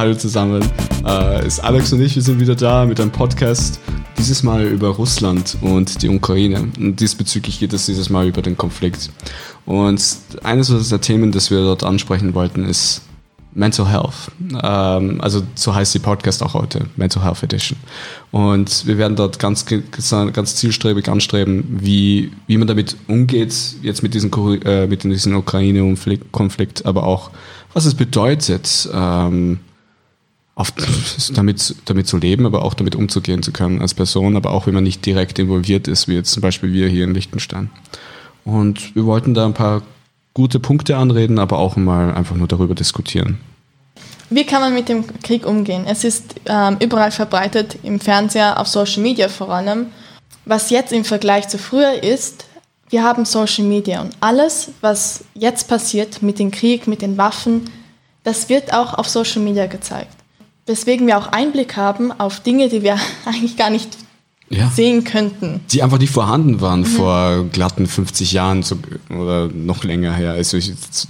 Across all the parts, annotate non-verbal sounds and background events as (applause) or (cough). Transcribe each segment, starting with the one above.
Hallo zusammen. Äh, ist Alex und ich, wir sind wieder da mit einem Podcast. Dieses Mal über Russland und die Ukraine. Und diesbezüglich geht es dieses Mal über den Konflikt. Und eines der Themen, das wir dort ansprechen wollten, ist Mental Health. Ähm, also so heißt die Podcast auch heute, Mental Health Edition. Und wir werden dort ganz, ganz zielstrebig anstreben, wie, wie man damit umgeht, jetzt mit diesem, äh, mit diesem Ukraine-Konflikt, aber auch, was es bedeutet, ähm, auf, (laughs) damit, damit zu leben, aber auch damit umzugehen zu können als Person, aber auch wenn man nicht direkt involviert ist, wie jetzt zum Beispiel wir hier in Liechtenstein. Und wir wollten da ein paar gute Punkte anreden, aber auch mal einfach nur darüber diskutieren. Wie kann man mit dem Krieg umgehen? Es ist ähm, überall verbreitet, im Fernseher, auf Social Media vor allem. Was jetzt im Vergleich zu früher ist, wir haben Social Media und alles, was jetzt passiert mit dem Krieg, mit den Waffen, das wird auch auf Social Media gezeigt. Weswegen wir auch Einblick haben auf Dinge, die wir (laughs) eigentlich gar nicht ja. sehen könnten. Die einfach nicht vorhanden waren mhm. vor glatten 50 Jahren so, oder noch länger her. Also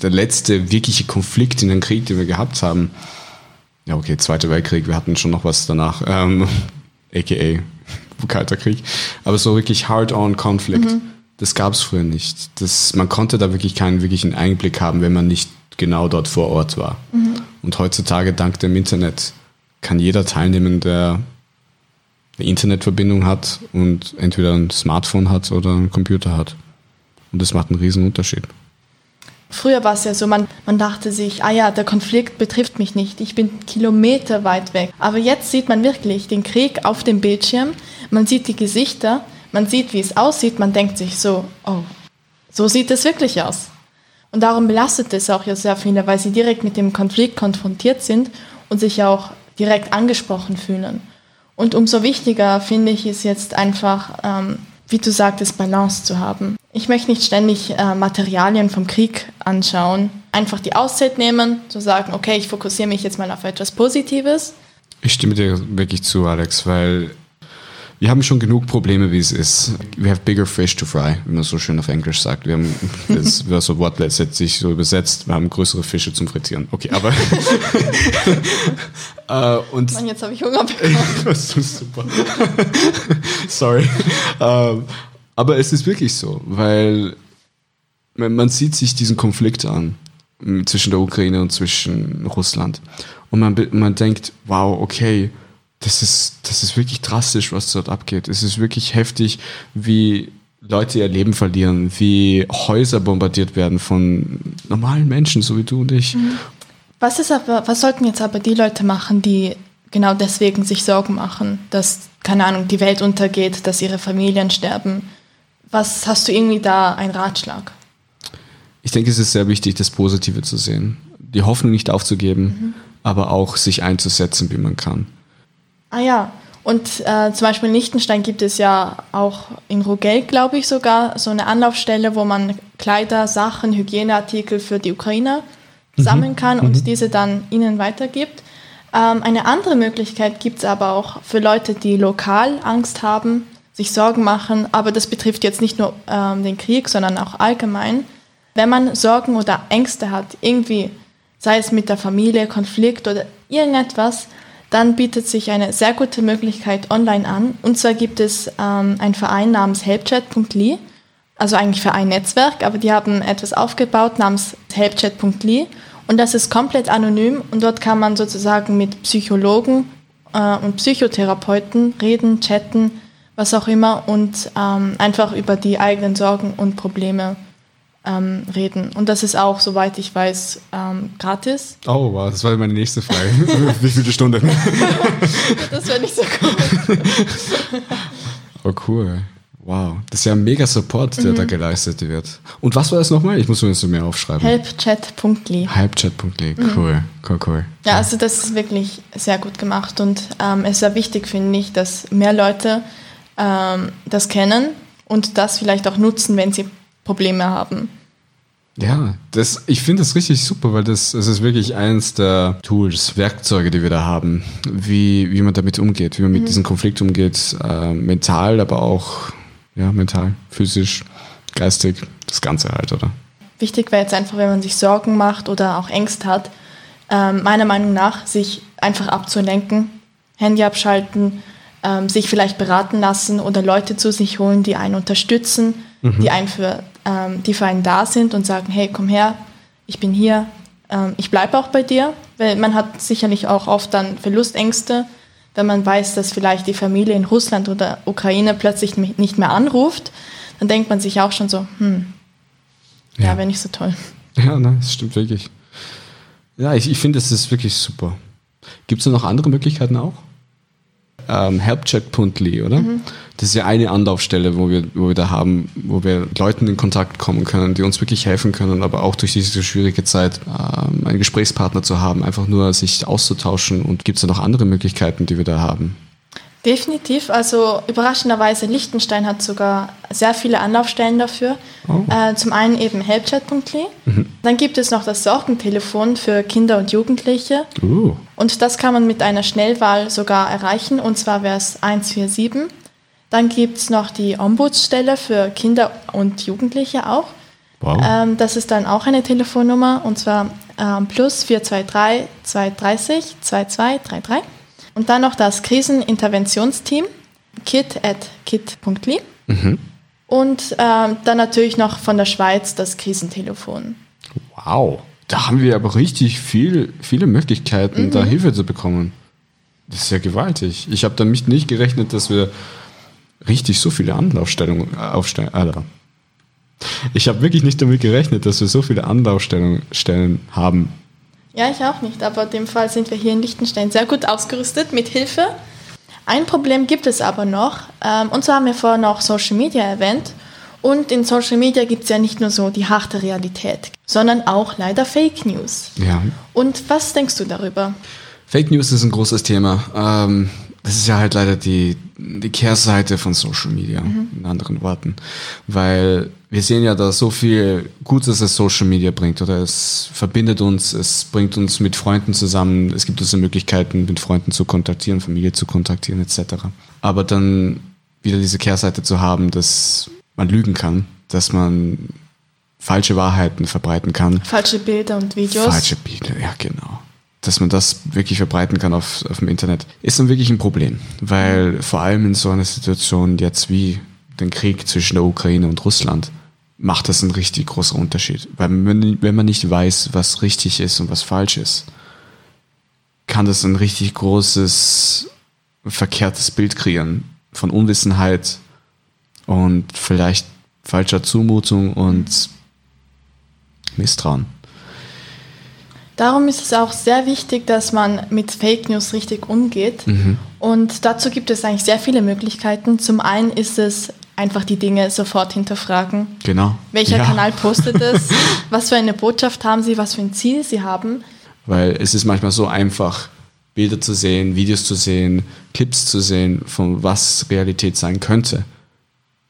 der letzte wirkliche Konflikt in den Krieg, den wir gehabt haben. Ja, okay, Zweiter Weltkrieg, wir hatten schon noch was danach. Ähm, (laughs) AKA (laughs) Kalter Krieg. Aber so wirklich Hard-on-Konflikt, mhm. das gab es früher nicht. Das, man konnte da wirklich keinen wirklichen Einblick haben, wenn man nicht genau dort vor Ort war. Mhm. Und heutzutage, dank dem Internet, kann jeder teilnehmen, der eine Internetverbindung hat und entweder ein Smartphone hat oder einen Computer hat. Und das macht einen riesen Unterschied. Früher war es ja so, man, man dachte sich, ah ja, der Konflikt betrifft mich nicht, ich bin Kilometer weit weg. Aber jetzt sieht man wirklich den Krieg auf dem Bildschirm, man sieht die Gesichter, man sieht, wie es aussieht, man denkt sich so, oh, so sieht es wirklich aus. Und darum belastet es auch ja sehr viele, weil sie direkt mit dem Konflikt konfrontiert sind und sich auch direkt angesprochen fühlen. Und umso wichtiger finde ich es jetzt einfach, ähm, wie du sagtest, Balance zu haben. Ich möchte nicht ständig äh, Materialien vom Krieg anschauen, einfach die Auszeit nehmen, zu sagen, okay, ich fokussiere mich jetzt mal auf etwas Positives. Ich stimme dir wirklich zu, Alex, weil wir haben schon genug Probleme, wie es ist. We have bigger fish to fry, wie man so schön auf Englisch sagt. Wir haben, das war so Wortlet, sich so übersetzt, wir haben größere Fische zum Frittieren. Okay, aber. uh, (laughs) und Mann, jetzt habe ich Hunger bekommen. (laughs) das ist super. (laughs) Sorry. Uh, aber es ist wirklich so, weil man sieht sich diesen Konflikt an zwischen der Ukraine und zwischen Russland. Und man, man denkt, wow, okay, das ist, das ist wirklich drastisch, was dort abgeht. Es ist wirklich heftig, wie Leute ihr Leben verlieren, wie Häuser bombardiert werden von normalen Menschen, so wie du und ich. Mhm. Was ist aber, was sollten jetzt aber die Leute machen, die genau deswegen sich Sorgen machen, dass, keine Ahnung, die Welt untergeht, dass ihre Familien sterben? Was hast du irgendwie da einen Ratschlag? Ich denke, es ist sehr wichtig, das Positive zu sehen. Die Hoffnung nicht aufzugeben, mhm. aber auch sich einzusetzen, wie man kann. Ah ja, und äh, zum Beispiel in Liechtenstein gibt es ja auch in Rugel, glaube ich sogar, so eine Anlaufstelle, wo man Kleider, Sachen, Hygieneartikel für die Ukrainer mhm. sammeln kann und mhm. diese dann ihnen weitergibt. Ähm, eine andere Möglichkeit gibt es aber auch für Leute, die lokal Angst haben, sich Sorgen machen, aber das betrifft jetzt nicht nur ähm, den Krieg, sondern auch allgemein. Wenn man Sorgen oder Ängste hat, irgendwie, sei es mit der Familie, Konflikt oder irgendetwas, dann bietet sich eine sehr gute Möglichkeit online an. Und zwar gibt es ähm, einen Verein namens helpchat.ly, also eigentlich für ein Netzwerk, aber die haben etwas aufgebaut namens helpchat.ly und das ist komplett anonym und dort kann man sozusagen mit Psychologen äh, und Psychotherapeuten reden, chatten, was auch immer und ähm, einfach über die eigenen Sorgen und Probleme ähm, reden. Und das ist auch, soweit ich weiß, ähm, gratis. Oh, wow, das war meine nächste Frage. (laughs) Wie viele Stunden? (laughs) das wäre nicht so cool. (laughs) oh, cool. Wow, das ist ja ein mega Support, der mhm. da geleistet wird. Und was war das nochmal? Ich muss mir das mehr aufschreiben. Helpchat.ly. Helpchat.ly, cool, mhm. cool, cool. Ja, also das ist wirklich sehr gut gemacht und ähm, es ist sehr wichtig, finde ich, dass mehr Leute ähm, das kennen und das vielleicht auch nutzen, wenn sie Probleme haben. Ja, das, ich finde das richtig super, weil das, das ist wirklich eins der Tools, Werkzeuge, die wir da haben, wie, wie man damit umgeht, wie man mit mhm. diesem Konflikt umgeht, äh, mental, aber auch ja, mental, physisch, geistig, das Ganze halt, oder? Wichtig wäre jetzt einfach, wenn man sich Sorgen macht oder auch Ängste hat, äh, meiner Meinung nach, sich einfach abzulenken, Handy abschalten, ähm, sich vielleicht beraten lassen oder Leute zu sich holen, die einen unterstützen, mhm. die, einen für, ähm, die für einen da sind und sagen, hey, komm her, ich bin hier, ähm, ich bleibe auch bei dir, weil man hat sicherlich auch oft dann Verlustängste, wenn man weiß, dass vielleicht die Familie in Russland oder Ukraine plötzlich nicht mehr anruft, dann denkt man sich auch schon so, hm, ja, ja wäre nicht so toll. (laughs) Ja, nein, das stimmt wirklich. Ja, ich, ich finde, das ist wirklich super. Gibt es noch andere Möglichkeiten auch? Ähm, helpcheck.li, oder? Mhm. Das ist ja eine Anlaufstelle, wo wir, wo wir da haben, wo wir Leuten in Kontakt kommen können, die uns wirklich helfen können, aber auch durch diese schwierige Zeit ähm, einen Gesprächspartner zu haben, einfach nur sich auszutauschen. Und gibt es da noch andere Möglichkeiten, die wir da haben? Definitiv. Also überraschenderweise, Liechtenstein hat sogar sehr viele Anlaufstellen dafür. Oh. Äh, zum einen eben helpchat.de. Mhm. Dann gibt es noch das Sorgentelefon für Kinder und Jugendliche. Uh. Und das kann man mit einer Schnellwahl sogar erreichen. Und zwar wäre es 147. Dann gibt es noch die Ombudsstelle für Kinder und Jugendliche auch. Wow. Ähm, das ist dann auch eine Telefonnummer. Und zwar ähm, plus 423 230 2233. Und dann noch das Kriseninterventionsteam, kit at kit.ly. Mhm. Und ähm, dann natürlich noch von der Schweiz das Krisentelefon. Wow, da haben wir aber richtig viel, viele Möglichkeiten, mhm. da Hilfe zu bekommen. Das ist ja gewaltig. Ich habe damit nicht gerechnet, dass wir richtig so viele Anlaufstellungen äh, aufstellen. Alter. Ich habe wirklich nicht damit gerechnet, dass wir so viele Anlaufstellen haben. Ja, ich auch nicht, aber in dem Fall sind wir hier in Liechtenstein sehr gut ausgerüstet mit Hilfe. Ein Problem gibt es aber noch, ähm, und zwar haben wir vorhin auch Social Media erwähnt. Und in Social Media gibt es ja nicht nur so die harte Realität, sondern auch leider Fake News. Ja. Und was denkst du darüber? Fake News ist ein großes Thema. Ähm, das ist ja halt leider die, die Kehrseite von Social Media, mhm. in anderen Worten. Weil wir sehen ja, dass so viel Gutes es Social Media bringt oder es verbindet uns, es bringt uns mit Freunden zusammen, es gibt uns Möglichkeiten, mit Freunden zu kontaktieren, Familie zu kontaktieren etc. Aber dann wieder diese Kehrseite zu haben, dass man lügen kann, dass man falsche Wahrheiten verbreiten kann. Falsche Bilder und Videos. Falsche Bilder, ja genau dass man das wirklich verbreiten kann auf, auf dem Internet, ist dann wirklich ein Problem. Weil vor allem in so einer Situation jetzt wie den Krieg zwischen der Ukraine und Russland macht das einen richtig großen Unterschied. Weil wenn man nicht weiß, was richtig ist und was falsch ist, kann das ein richtig großes verkehrtes Bild kreieren von Unwissenheit und vielleicht falscher Zumutung und Misstrauen. Darum ist es auch sehr wichtig, dass man mit Fake News richtig umgeht. Mhm. Und dazu gibt es eigentlich sehr viele Möglichkeiten. Zum einen ist es einfach die Dinge sofort hinterfragen. Genau. Welcher ja. Kanal postet (laughs) es? was für eine Botschaft haben sie? Was für ein Ziel sie haben? Weil es ist manchmal so einfach, Bilder zu sehen, Videos zu sehen, Clips zu sehen, von was Realität sein könnte.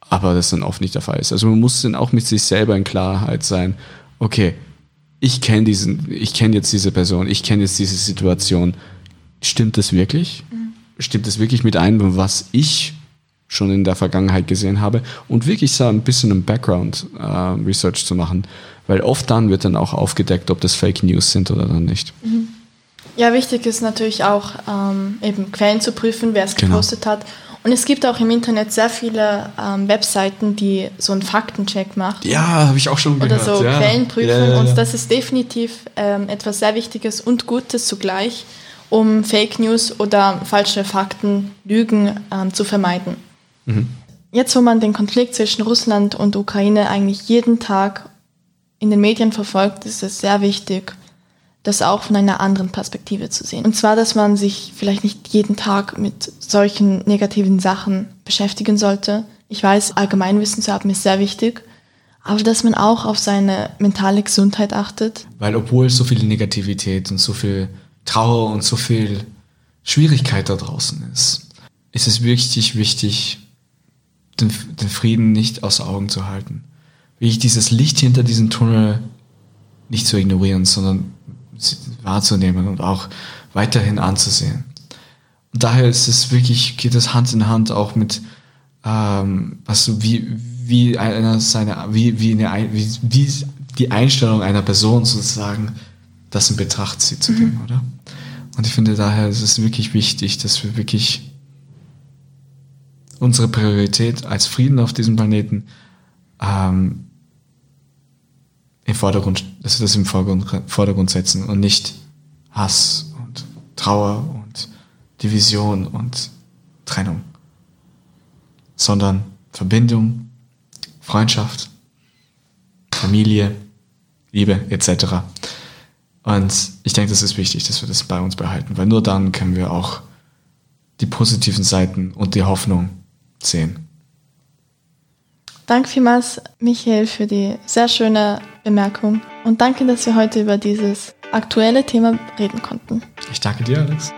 Aber das dann oft nicht der Fall ist. Also man muss dann auch mit sich selber in Klarheit sein. Okay, ich kenne diesen, ich kenne jetzt diese Person, ich kenne jetzt diese Situation. Stimmt das wirklich? Mhm. Stimmt das wirklich mit ein, was ich schon in der Vergangenheit gesehen habe? Und wirklich so ein bisschen ein Background äh, Research zu machen, weil oft dann wird dann auch aufgedeckt, ob das Fake News sind oder dann nicht. Mhm. Ja, wichtig ist natürlich auch ähm, eben Quellen zu prüfen, wer es genau. gepostet hat und es gibt auch im Internet sehr viele ähm, Webseiten, die so einen Faktencheck machen. Ja, habe ich auch schon gehört. Oder so ja. Quellenprüfung. Ja, ja, und das ist definitiv ähm, etwas sehr Wichtiges und Gutes zugleich, um Fake News oder falsche Fakten, Lügen ähm, zu vermeiden. Mhm. Jetzt, wo man den Konflikt zwischen Russland und Ukraine eigentlich jeden Tag in den Medien verfolgt, ist es sehr wichtig, das auch von einer anderen Perspektive zu sehen. Und zwar, dass man sich vielleicht nicht jeden Tag mit solchen negativen Sachen beschäftigen sollte. Ich weiß, Allgemeinwissen zu haben ist sehr wichtig, aber dass man auch auf seine mentale Gesundheit achtet. Weil obwohl so viel Negativität und so viel Trauer und so viel Schwierigkeit da draußen ist, ist es wirklich wichtig, den, den Frieden nicht aus Augen zu halten. Wie ich dieses Licht hinter diesem Tunnel nicht zu ignorieren, sondern wahrzunehmen und auch weiterhin anzusehen. Und daher ist es wirklich, geht es Hand in Hand auch mit, ähm, was wie, wie einer seine, wie, wie, eine, wie, wie die Einstellung einer Person sozusagen das in Betracht zieht zu mhm. dem, oder? Und ich finde daher ist es wirklich wichtig, dass wir wirklich unsere Priorität als Frieden auf diesem Planeten ähm, im Vordergrund, dass wir das im Vordergrund, Vordergrund setzen und nicht Hass und Trauer und Division und Trennung, sondern Verbindung, Freundschaft, Familie, Liebe etc. Und ich denke, das ist wichtig, dass wir das bei uns behalten, weil nur dann können wir auch die positiven Seiten und die Hoffnung sehen. Danke vielmals, Michael, für die sehr schöne Bemerkung und danke, dass wir heute über dieses aktuelle Thema reden konnten. Ich danke dir, Alex.